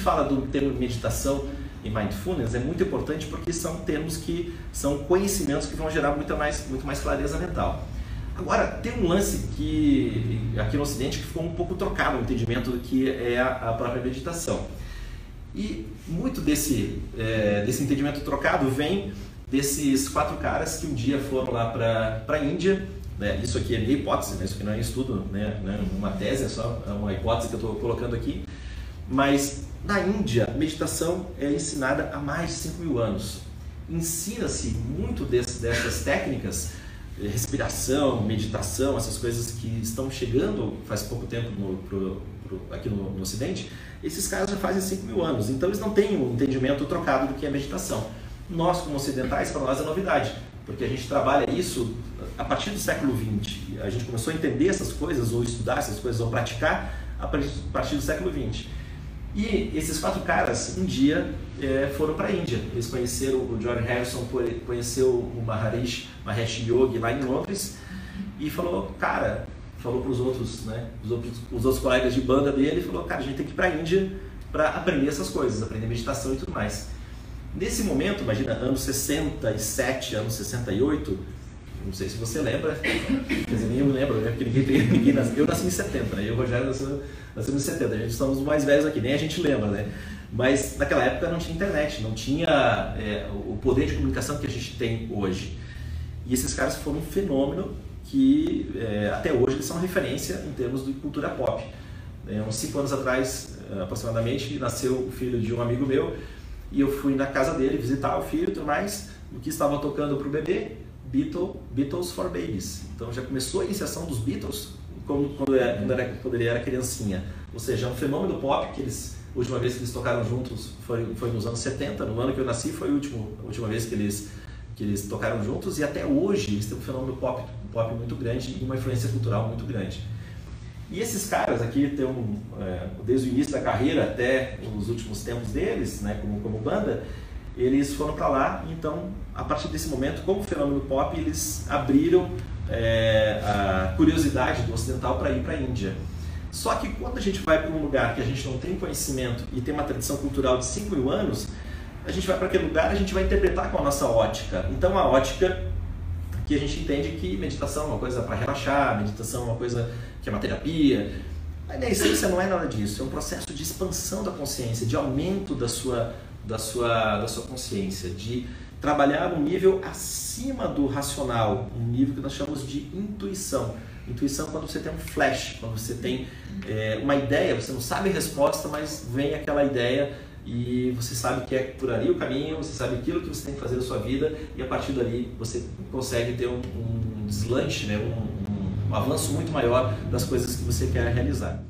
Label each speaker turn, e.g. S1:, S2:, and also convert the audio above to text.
S1: fala do termo meditação e mindfulness, é muito importante porque são termos que são conhecimentos que vão gerar muito mais, muito mais clareza mental. Agora, tem um lance que aqui no Ocidente que ficou um pouco trocado o entendimento do que é a, própria meditação. E muito desse, é, desse entendimento trocado vem desses quatro caras que um dia foram lá para a Índia. Né? Isso aqui é minha hipótese, né? isso aqui não é estudo, né? não é uma tese, é só uma hipótese que eu estou colocando aqui. Mas na Índia, meditação é ensinada há mais de 5 mil anos. Ensina-se muito desse, dessas técnicas eh, respiração, meditação, essas coisas que estão chegando faz pouco tempo no, pro, pro, aqui no, no, Ocidente, esses caras já fazem 5 mil anos, então eles não têm um entendimento trocado do que é meditação. Nós, como ocidentais, para nós é novidade, porque a gente trabalha isso a partir do século XX. A gente começou a entender essas coisas, ou estudar essas coisas, ou praticar a partir do século XX. E esses quatro caras, um dia, é, foram para a Índia. Eles conheceram, o John Harrison conheceu o Maharishi, Mahesh Yogi lá em Londres e falou, cara, falou para os outros, né, os outros, os outros colegas de banda dele, falou, cara, a gente tem que ir para a Índia para aprender essas coisas, aprender meditação e tudo mais. Nesse momento, imagina, anos 67, anos 68, não sei se você lembra, quer dizer, nem eu lembro, né? Porque Eu nasci em 70, né? Eu e o Rogério nasceu, em 70. A gente somos os mais velhos aqui, nem a gente lembra, né? Mas naquela época não tinha internet, não tinha é, o poder de comunicação que a gente tem hoje. E esses caras foram um fenômeno que é, até hoje eles são referência em termos de cultura pop. É, uns cinco anos atrás, aproximadamente, nasceu o filho de um amigo meu e eu fui na casa dele visitar o filho e tudo mais. O que estava tocando para o bebê Beatles, for Babies. Então já começou a iniciação dos Beatles quando, quando, era, quando, era, quando ele era criancinha. Ou seja, é um fenômeno pop que eles, a última vez que eles tocaram juntos foi, foi nos anos 70, no ano que eu nasci foi a última, a última vez que eles, que eles tocaram juntos e até hoje eles têm um fenômeno pop, pop muito grande e uma influência cultural muito grande. E esses caras aqui têm um, é, desde o início da carreira até os últimos tempos deles, né, como, como banda, eles foram para lá. Então, a partir desse momento, como fenômeno pop, eles abriram é, a curiosidade do ocidental para ir para a Índia. Só que quando a gente vai para um lugar que a gente não tem conhecimento e tem uma tradição cultural de 5 mil anos, a gente vai para aquele lugar a gente vai interpretar com a nossa ótica. Então, a ótica que a gente entende que meditação é uma coisa para relaxar, meditação é uma coisa que é uma terapia. Mas na essência não é nada disso, é um processo de expansão da consciência, de aumento da sua da sua, da sua consciência, de trabalhar um nível acima do racional, um nível que nós chamamos de intuição. Intuição é quando você tem um flash, quando você tem é, uma ideia, você não sabe a resposta, mas vem aquela ideia e você sabe que é por ali o caminho, você sabe aquilo que você tem que fazer na sua vida e a partir dali você consegue ter um, um deslanche, né? um, um, um avanço muito maior das coisas que você quer realizar.